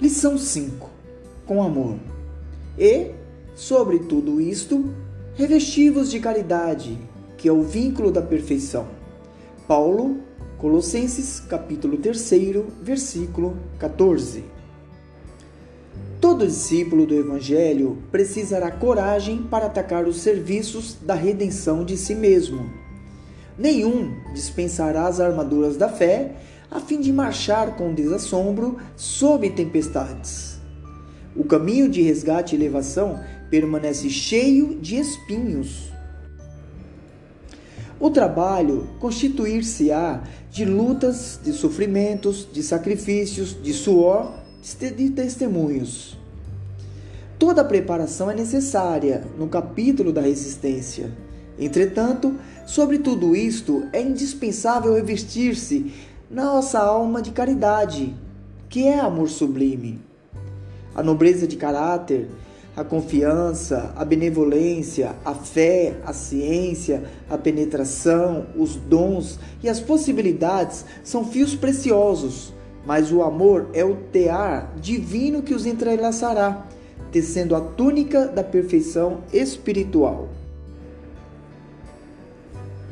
Lição 5: Com amor. E, sobre tudo isto, revestivos de caridade, que é o vínculo da perfeição. Paulo, Colossenses, capítulo 3, versículo 14. Todo discípulo do Evangelho precisará coragem para atacar os serviços da redenção de si mesmo. Nenhum dispensará as armaduras da fé a fim de marchar com desassombro sob tempestades. O caminho de resgate e elevação permanece cheio de espinhos. O trabalho constituir-se-á de lutas, de sofrimentos, de sacrifícios, de suor, de testemunhos. Toda a preparação é necessária no capítulo da resistência. Entretanto, sobre tudo isto, é indispensável revestir-se nossa alma de caridade, que é amor sublime. A nobreza de caráter, a confiança, a benevolência, a fé, a ciência, a penetração, os dons e as possibilidades são fios preciosos, mas o amor é o tear divino que os entrelaçará, tecendo a túnica da perfeição espiritual.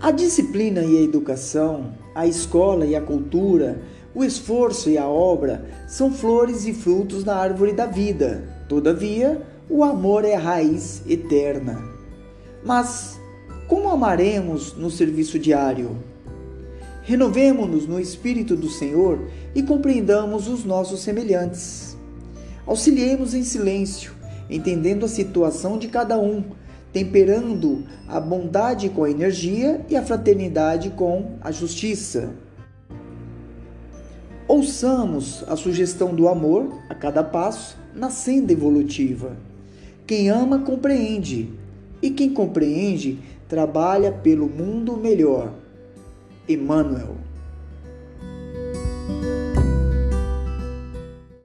A disciplina e a educação, a escola e a cultura, o esforço e a obra são flores e frutos da árvore da vida. Todavia, o amor é a raiz eterna. Mas como amaremos no serviço diário? Renovemo-nos no Espírito do Senhor e compreendamos os nossos semelhantes. Auxiliemos em silêncio, entendendo a situação de cada um temperando a bondade com a energia e a fraternidade com a justiça. Ouçamos a sugestão do amor a cada passo na senda evolutiva. Quem ama compreende, e quem compreende trabalha pelo mundo melhor. Emmanuel